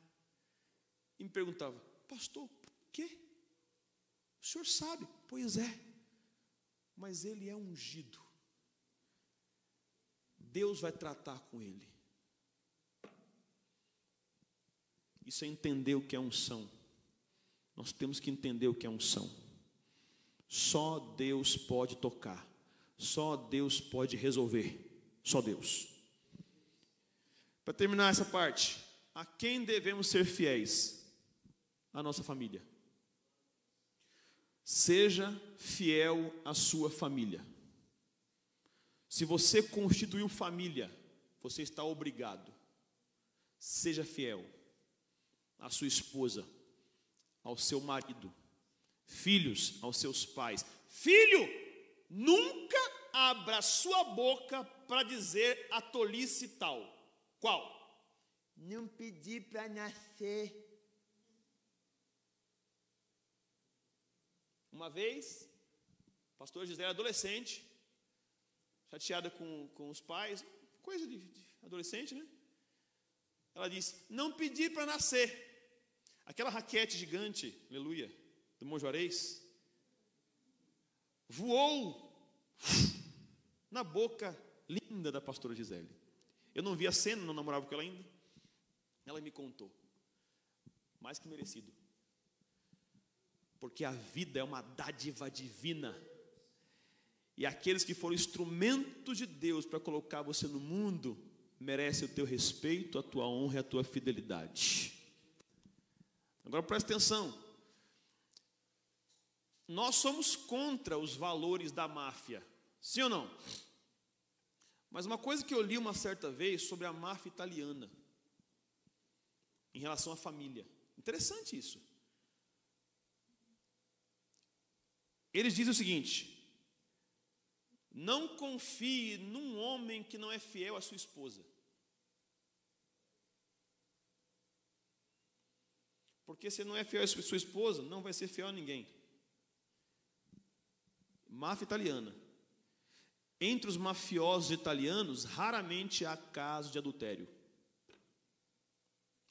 e me perguntava, pastor, por quê? O senhor sabe, pois é, mas ele é ungido. Deus vai tratar com ele. Isso é entender o que é unção. Nós temos que entender o que é unção. Só Deus pode tocar. Só Deus pode resolver. Só Deus. Para terminar essa parte, a quem devemos ser fiéis? A nossa família. Seja fiel à sua família. Se você constituiu família, você está obrigado. Seja fiel à sua esposa, ao seu marido, filhos aos seus pais. Filho, nunca abra sua boca para dizer a tolice tal. Qual? Não pedi para nascer. Uma vez, pastor José era adolescente, chateada com, com os pais, coisa de, de adolescente, né? Ela disse: Não pedi para nascer. Aquela raquete gigante, aleluia, do Monjorês, voou na boca linda da pastora Gisele. Eu não vi a cena, não namorava com ela ainda. Ela me contou. Mais que merecido. Porque a vida é uma dádiva divina. E aqueles que foram instrumentos de Deus para colocar você no mundo, merecem o teu respeito, a tua honra e a tua fidelidade. Agora presta atenção. Nós somos contra os valores da máfia. Sim ou não? Mas uma coisa que eu li uma certa vez sobre a máfia italiana, em relação à família. Interessante isso. Eles dizem o seguinte: não confie num homem que não é fiel à sua esposa. Porque se não é fiel à sua esposa, não vai ser fiel a ninguém. Máfia italiana. Entre os mafiosos italianos, raramente há caso de adultério.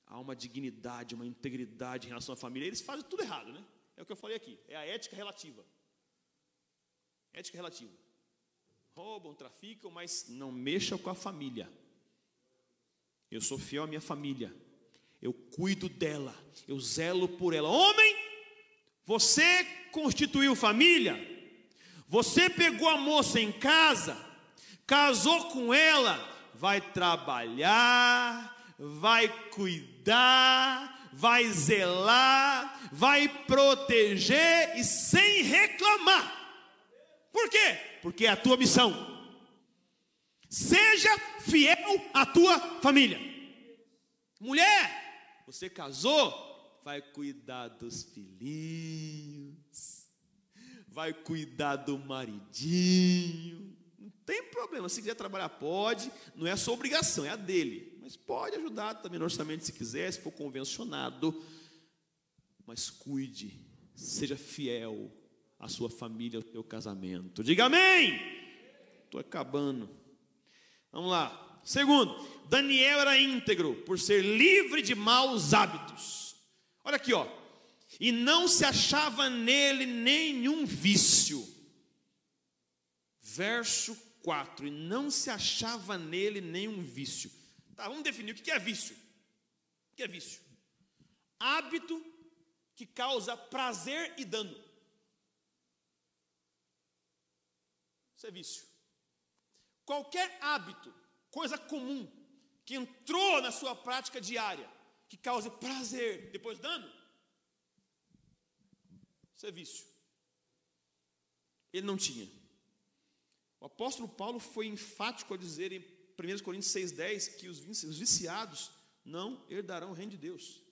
Há uma dignidade, uma integridade em relação à família. Eles fazem tudo errado, né? É o que eu falei aqui. É a ética relativa. Ética relativa. Roubam, traficam, mas não mexam com a família. Eu sou fiel à minha família. Eu cuido dela. Eu zelo por ela. Homem, você constituiu família? Você pegou a moça em casa, casou com ela, vai trabalhar, vai cuidar, vai zelar, vai proteger e sem reclamar. Por quê? Porque é a tua missão. Seja fiel à tua família. Mulher, você casou, vai cuidar dos filhinhos vai cuidar do maridinho. Não tem problema, se quiser trabalhar, pode, não é a sua obrigação, é a dele. mas pode ajudar também no orçamento se quiser, se for convencionado. Mas cuide, seja fiel à sua família, ao seu casamento. Diga amém! Estou acabando. Vamos lá. Segundo, Daniel era íntegro por ser livre de maus hábitos. Olha aqui, ó. E não se achava nele nenhum vício. Verso 4. E não se achava nele nenhum vício. Tá, vamos definir o que é vício. O que é vício? Hábito que causa prazer e dano. Isso é vício. Qualquer hábito, coisa comum, que entrou na sua prática diária, que cause prazer, depois dano, isso é vício. Ele não tinha. O apóstolo Paulo foi enfático a dizer em 1 Coríntios 6,10 que os viciados não herdarão o reino de Deus.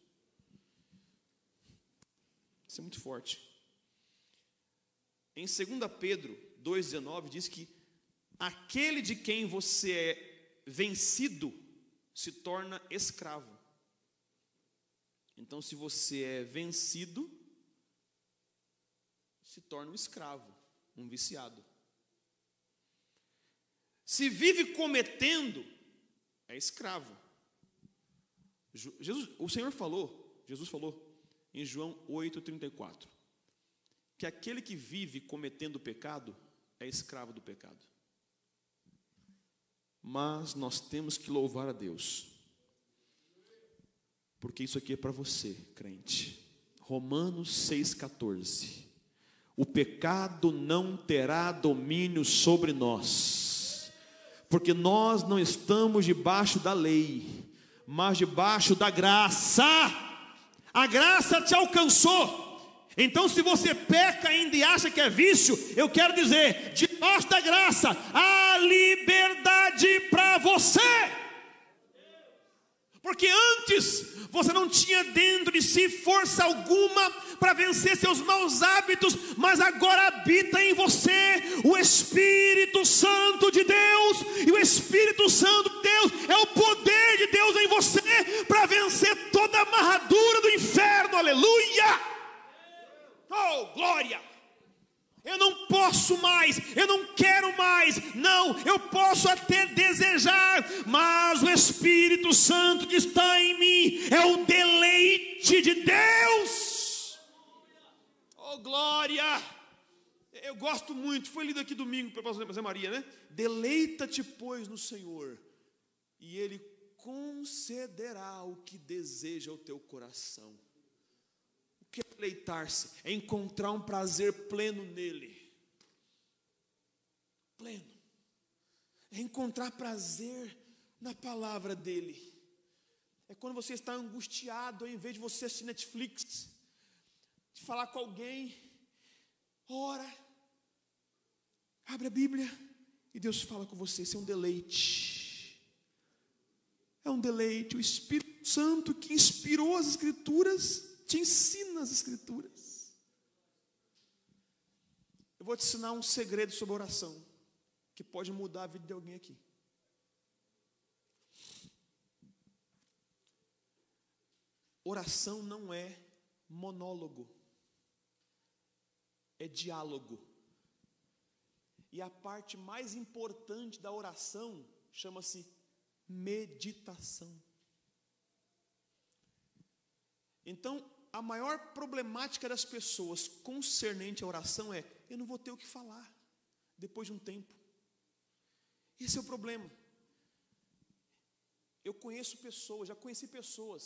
Isso é muito forte. Em 2 Pedro 2,19 diz que aquele de quem você é vencido se torna escravo. Então, se você é vencido, se torna um escravo, um viciado. Se vive cometendo, é escravo. Jesus, o Senhor falou, Jesus falou em João 8,34, que aquele que vive cometendo pecado é escravo do pecado. Mas nós temos que louvar a Deus, porque isso aqui é para você, crente. Romanos 6,14: O pecado não terá domínio sobre nós porque nós não estamos debaixo da lei, mas debaixo da graça. A graça te alcançou. Então, se você peca ainda e acha que é vício, eu quero dizer: debaixo da graça, há liberdade para você. Porque antes você não tinha dentro de si força alguma para vencer seus maus hábitos, mas agora habita em você o Espírito Santo de Deus, e o Espírito Santo de Deus é o poder de Deus em você para vencer toda a amarradura do inferno, aleluia! Oh, glória! Eu não posso mais, eu não quero mais, não, eu posso até desejar, mas o Espírito Santo que está em mim é o deleite de Deus. Oh, glória! Eu gosto muito, foi lido aqui domingo para o Zé Maria, né? Deleita-te, pois, no Senhor, e Ele concederá o que deseja o teu coração. Que é deleitar-se? É encontrar um prazer pleno nele. Pleno. É encontrar prazer na palavra dele. É quando você está angustiado, ao invés de você assistir Netflix, de falar com alguém, ora, abre a Bíblia e Deus fala com você. Isso é um deleite. É um deleite. O Espírito Santo que inspirou as Escrituras te ensina as Escrituras. Eu vou te ensinar um segredo sobre oração que pode mudar a vida de alguém aqui. Oração não é monólogo é diálogo. E a parte mais importante da oração chama-se meditação. Então, a maior problemática das pessoas concernente à oração é: eu não vou ter o que falar depois de um tempo. Esse é o problema. Eu conheço pessoas, já conheci pessoas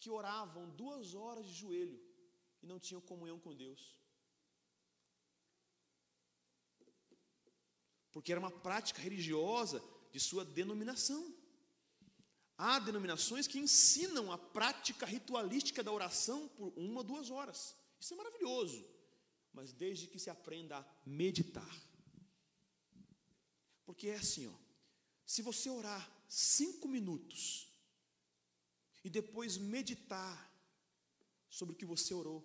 que oravam duas horas de joelho e não tinham comunhão com Deus. porque era uma prática religiosa de sua denominação. Há denominações que ensinam a prática ritualística da oração por uma duas horas. Isso é maravilhoso, mas desde que se aprenda a meditar. Porque é assim, ó, se você orar cinco minutos e depois meditar sobre o que você orou,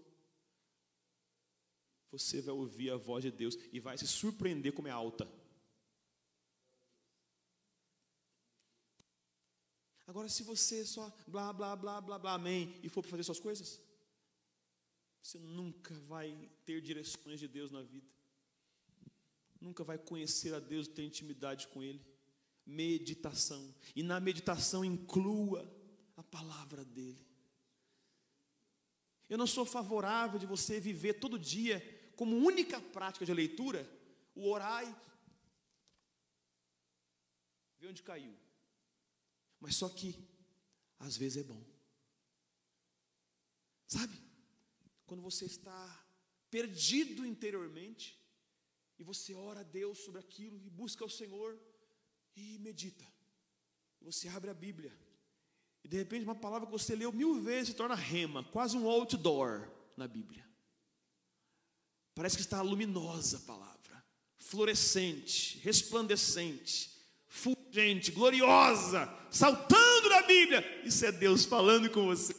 você vai ouvir a voz de Deus e vai se surpreender como é alta. Agora, se você só blá, blá, blá, blá, blá, amém, e for para fazer suas coisas, você nunca vai ter direções de Deus na vida. Nunca vai conhecer a Deus, ter intimidade com Ele. Meditação. E na meditação inclua a palavra dEle. Eu não sou favorável de você viver todo dia como única prática de leitura o orai. Vê onde caiu. Mas só que, às vezes é bom. Sabe? Quando você está perdido interiormente, e você ora a Deus sobre aquilo, e busca o Senhor, e medita. Você abre a Bíblia, e de repente uma palavra que você leu mil vezes se torna rema, quase um outdoor na Bíblia. Parece que está luminosa a palavra, fluorescente, resplandecente, fulgente, gloriosa, saltando na Bíblia. Isso é Deus falando com você.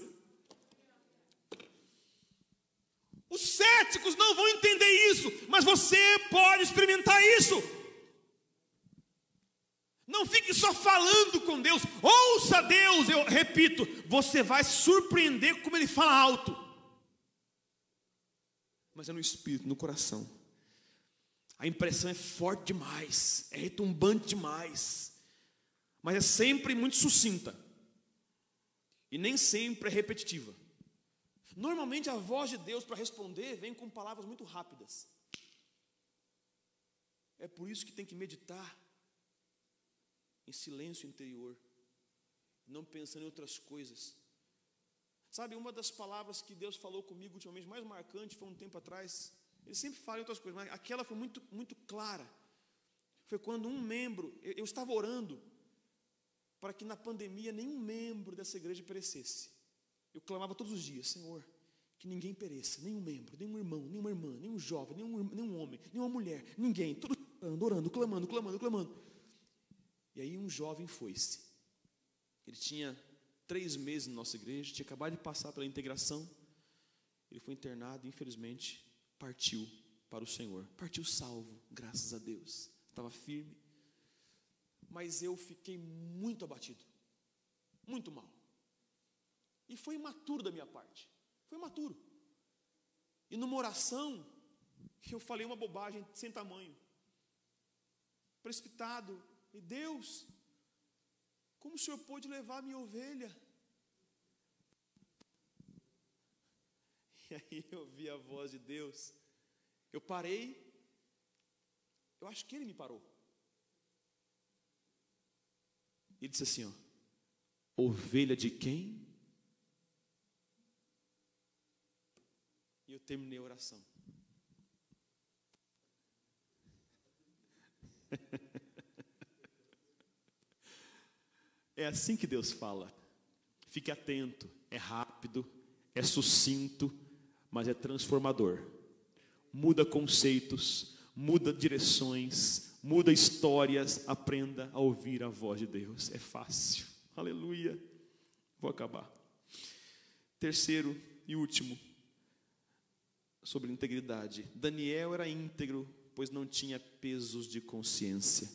Os céticos não vão entender isso, mas você pode experimentar isso. Não fique só falando com Deus, ouça Deus, eu repito, você vai surpreender como Ele fala alto. Mas é no espírito, no coração. A impressão é forte demais, é retumbante demais, mas é sempre muito sucinta, e nem sempre é repetitiva. Normalmente a voz de Deus para responder vem com palavras muito rápidas. É por isso que tem que meditar em silêncio interior, não pensando em outras coisas. Sabe, uma das palavras que Deus falou comigo ultimamente, mais marcante, foi um tempo atrás. Ele sempre fala em outras coisas, mas aquela foi muito, muito clara. Foi quando um membro, eu, eu estava orando para que na pandemia nenhum membro dessa igreja perecesse. Eu clamava todos os dias, Senhor, que ninguém pereça, nenhum membro, nenhum irmão, nenhuma irmã, nenhum jovem, nenhum, nenhum homem, nenhuma mulher, ninguém, todos orando, orando, clamando, clamando, clamando. E aí um jovem foi-se. Ele tinha três meses na nossa igreja, tinha acabado de passar pela integração. Ele foi internado e, infelizmente, partiu para o Senhor. Partiu salvo, graças a Deus. Estava firme. Mas eu fiquei muito abatido. Muito mal. E foi imaturo da minha parte. Foi imaturo. E numa oração, eu falei uma bobagem sem tamanho. Precipitado. E Deus, como o Senhor pôde levar minha ovelha? *laughs* E aí eu vi a voz de Deus. Eu parei. Eu acho que ele me parou. Ele disse assim: ó, Ovelha de quem? E eu terminei a oração. *laughs* É assim que Deus fala. Fique atento, é rápido, é sucinto, mas é transformador. Muda conceitos, muda direções, muda histórias. Aprenda a ouvir a voz de Deus. É fácil. Aleluia. Vou acabar. Terceiro e último, sobre integridade. Daniel era íntegro, pois não tinha pesos de consciência.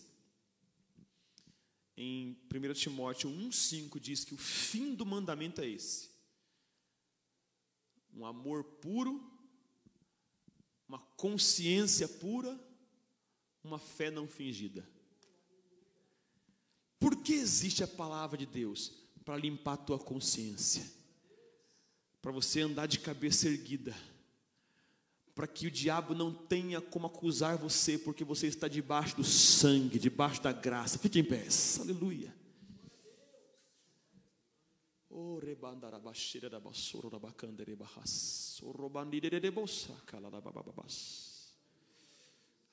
Em 1 Timóteo 1,5 diz que o fim do mandamento é esse: um amor puro, uma consciência pura, uma fé não fingida. Por que existe a palavra de Deus? Para limpar a tua consciência, para você andar de cabeça erguida para que o diabo não tenha como acusar você, porque você está debaixo do sangue, debaixo da graça. Fique em pé, aleluia.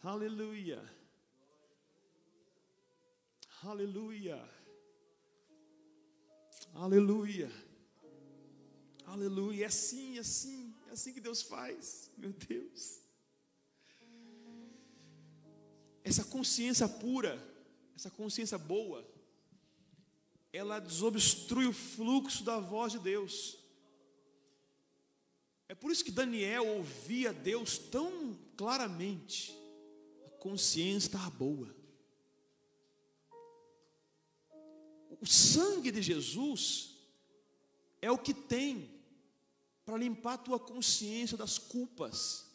Aleluia. Aleluia. Aleluia. Aleluia. É assim, é assim, é assim que Deus faz. Meu Deus. Essa consciência pura, essa consciência boa, ela desobstrui o fluxo da voz de Deus. É por isso que Daniel ouvia Deus tão claramente. Consciência estava boa. O sangue de Jesus é o que tem para limpar a tua consciência das culpas.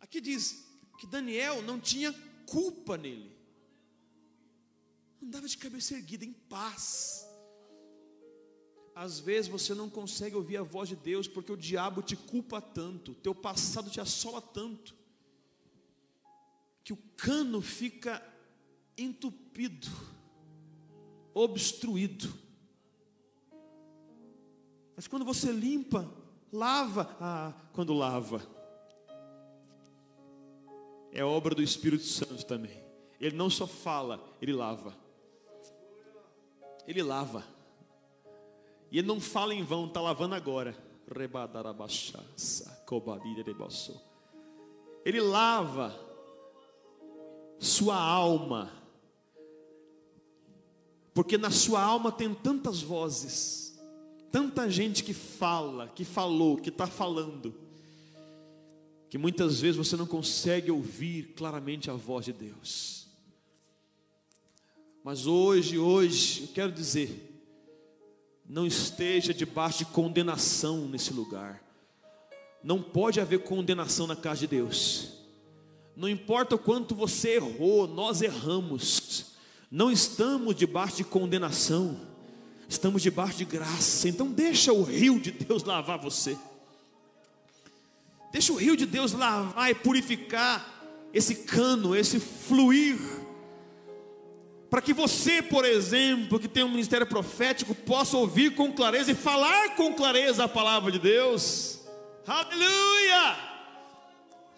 Aqui diz que Daniel não tinha culpa nele, andava de cabeça erguida, em paz. Às vezes você não consegue ouvir a voz de Deus porque o diabo te culpa tanto, teu passado te assola tanto, que o cano fica entupido, obstruído. Mas quando você limpa, lava, ah, quando lava, é obra do Espírito Santo também. Ele não só fala, ele lava. Ele lava. E ele não fala em vão, está lavando agora. Ele lava sua alma. Porque na sua alma tem tantas vozes, tanta gente que fala, que falou, que está falando, que muitas vezes você não consegue ouvir claramente a voz de Deus. Mas hoje, hoje, eu quero dizer, não esteja debaixo de condenação nesse lugar. Não pode haver condenação na casa de Deus. Não importa o quanto você errou, nós erramos. Não estamos debaixo de condenação. Estamos debaixo de graça. Então deixa o rio de Deus lavar você. Deixa o rio de Deus lavar e purificar esse cano, esse fluir para que você, por exemplo, que tem um ministério profético, possa ouvir com clareza e falar com clareza a palavra de Deus. Aleluia!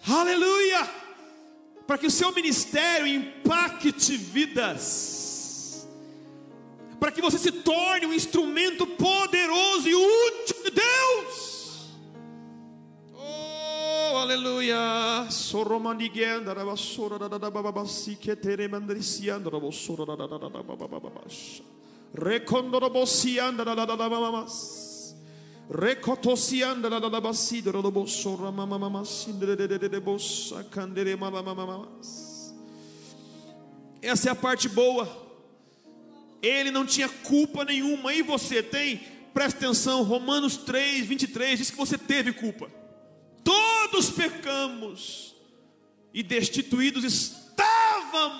Aleluia! Para que o seu ministério impacte vidas. Para que você se torne um instrumento poderoso e útil de Deus aleluia. Soromanigenda da da da da da Recotosianda da da da basido da basura mama mama sindre de de de bossa candere mama mama. Essa é a parte boa. Ele não tinha culpa nenhuma, e você tem? Presta atenção, Romanos 3, 23 diz que você teve culpa todos pecamos e destituídos estávamos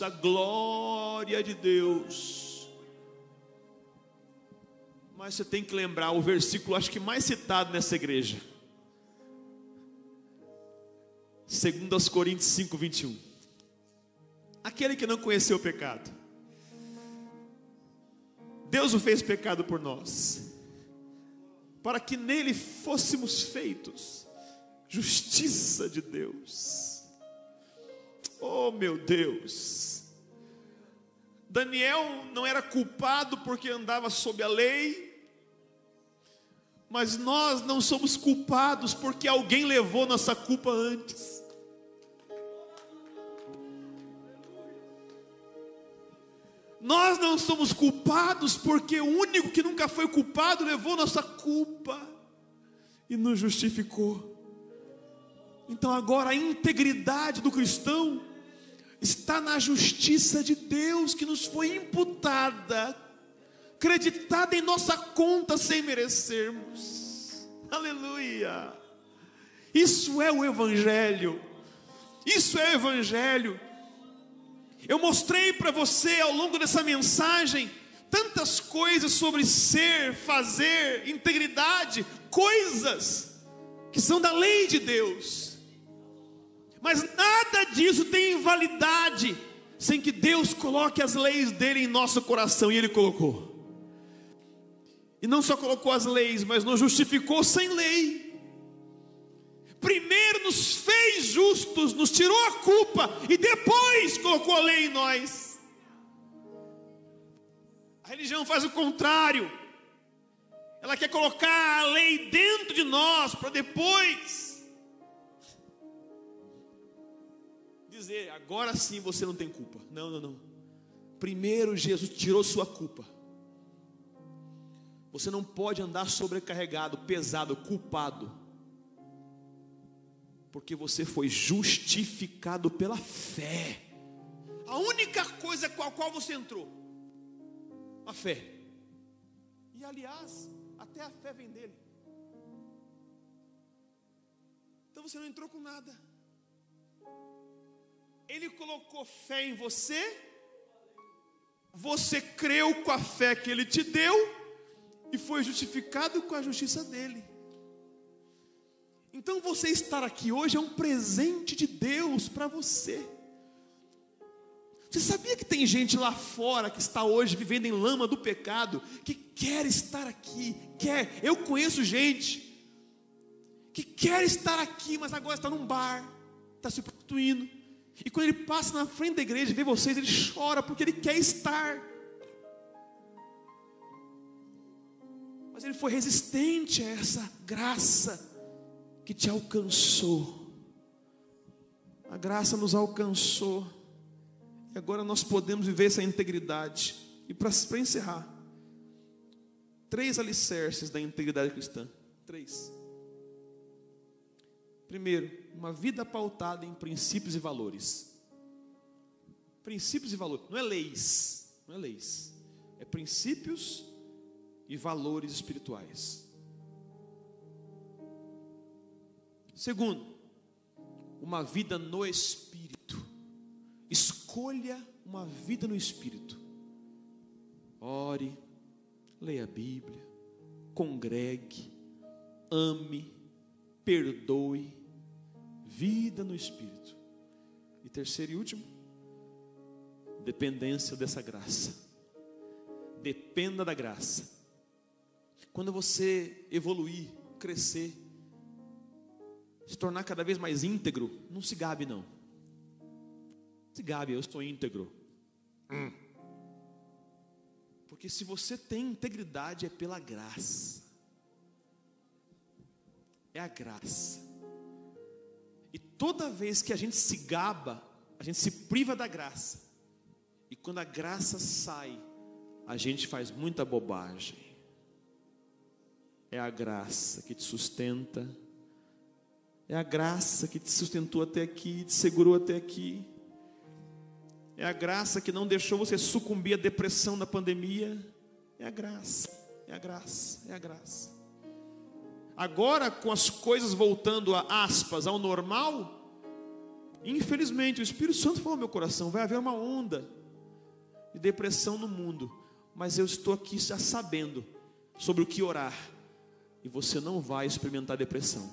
da glória de Deus. Mas você tem que lembrar o versículo, acho que mais citado nessa igreja. 2 Coríntios 5, 21. Aquele que não conheceu o pecado, Deus o fez pecado por nós para que nele fôssemos feitos justiça de Deus. Oh, meu Deus! Daniel não era culpado porque andava sob a lei, mas nós não somos culpados porque alguém levou nossa culpa antes. Nós não somos culpados porque o único que nunca foi culpado levou nossa culpa e nos justificou. Então agora a integridade do cristão está na justiça de Deus que nos foi imputada, creditada em nossa conta sem merecermos. Aleluia! Isso é o Evangelho. Isso é o Evangelho. Eu mostrei para você ao longo dessa mensagem tantas coisas sobre ser, fazer, integridade, coisas que são da lei de Deus. Mas nada disso tem validade sem que Deus coloque as leis dele em nosso coração e ele colocou. E não só colocou as leis, mas nos justificou sem lei primeiro nos fez justos, nos tirou a culpa e depois colocou a lei em nós. A religião faz o contrário. Ela quer colocar a lei dentro de nós para depois dizer, agora sim você não tem culpa. Não, não, não. Primeiro Jesus tirou sua culpa. Você não pode andar sobrecarregado, pesado, culpado porque você foi justificado pela fé. A única coisa com a qual você entrou. A fé. E aliás, até a fé vem dele. Então você não entrou com nada. Ele colocou fé em você, você creu com a fé que ele te deu e foi justificado com a justiça dele. Então você estar aqui hoje é um presente de Deus para você. Você sabia que tem gente lá fora que está hoje vivendo em lama do pecado, que quer estar aqui, quer. Eu conheço gente que quer estar aqui, mas agora está num bar, está se prostituindo. E quando ele passa na frente da igreja e vê vocês, ele chora porque ele quer estar. Ele foi resistente a essa graça que te alcançou. A graça nos alcançou. E agora nós podemos viver essa integridade. E para encerrar, três alicerces da integridade cristã. Três. Primeiro, uma vida pautada em princípios e valores. Princípios e valores, não é leis, não é leis, é princípios e valores espirituais. Segundo, uma vida no espírito. Escolha uma vida no Espírito. Ore, leia a Bíblia, congregue, ame, perdoe. Vida no Espírito. E terceiro e último, dependência dessa graça. Dependa da graça. Quando você evoluir, crescer, se tornar cada vez mais íntegro, não se gabe não se gabe, eu estou íntegro. Hum. Porque se você tem integridade é pela graça. É a graça. E toda vez que a gente se gaba, a gente se priva da graça. E quando a graça sai, a gente faz muita bobagem. É a graça que te sustenta. É a graça que te sustentou até aqui, te segurou até aqui. É a graça que não deixou você sucumbir à depressão da pandemia. É a graça, é a graça, é a graça. Agora, com as coisas voltando a aspas ao normal, infelizmente o Espírito Santo falou ao meu coração: vai haver uma onda de depressão no mundo, mas eu estou aqui já sabendo sobre o que orar, e você não vai experimentar depressão.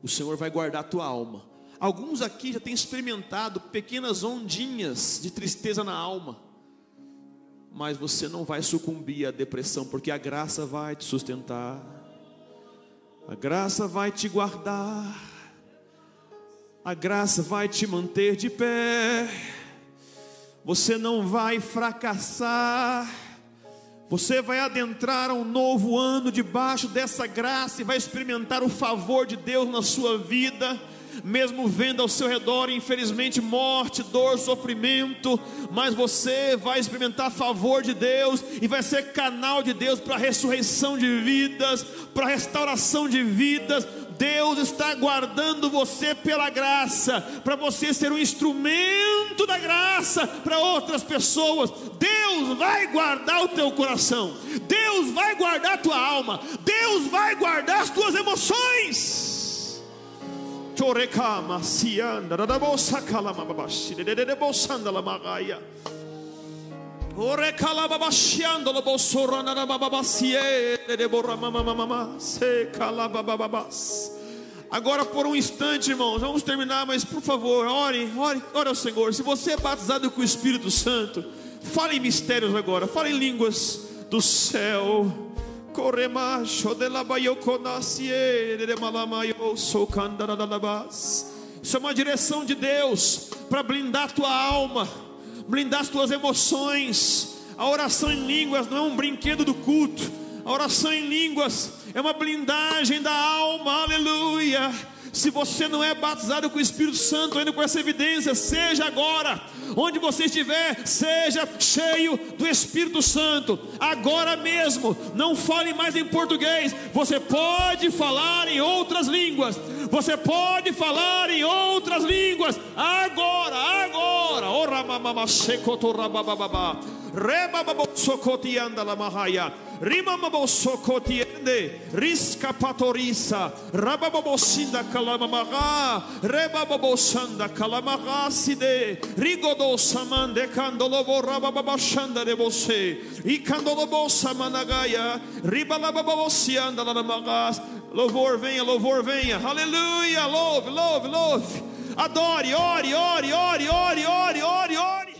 O Senhor vai guardar a tua alma. Alguns aqui já têm experimentado pequenas ondinhas de tristeza na alma, mas você não vai sucumbir à depressão, porque a graça vai te sustentar, a graça vai te guardar, a graça vai te manter de pé, você não vai fracassar. Você vai adentrar um novo ano debaixo dessa graça e vai experimentar o favor de Deus na sua vida mesmo vendo ao seu redor, infelizmente, morte, dor, sofrimento, mas você vai experimentar favor de Deus e vai ser canal de Deus para ressurreição de vidas, para restauração de vidas. Deus está guardando você pela graça, para você ser um instrumento da graça para outras pessoas. Deus vai guardar o teu coração, Deus vai guardar a tua alma, Deus vai guardar as tuas emoções. Torekama sianda da bosa kalama babashi de bosanda la magaya. Agora por um instante, irmãos, vamos terminar, mas por favor, ore, ore, ore ao Senhor. Se você é batizado com o Espírito Santo, fale em mistérios agora, fale em línguas do céu. Isso é uma direção de Deus para blindar a tua alma, blindar as tuas emoções. A oração em línguas não é um brinquedo do culto. A oração em línguas é uma blindagem da alma. Aleluia. Se você não é batizado com o Espírito Santo, ainda com essa evidência, seja agora, onde você estiver, seja cheio do Espírito Santo, agora mesmo. Não fale mais em português, você pode falar em outras línguas. Você pode falar em outras línguas agora, agora. Reba socotianda la mahaya. Rima socotiende. Risca patorisa. Rababosinda calamamaga. Reba sanda calamaga side. Rigodo samande candolobo rabababashanda de você. E candolobo samanagaya. Ribalababosianda la magas. Louvor, venha, louvor, venha. Aleluia, louve, louve, louve. Adore, ore, ore, ore, ore, ore, ore, ore.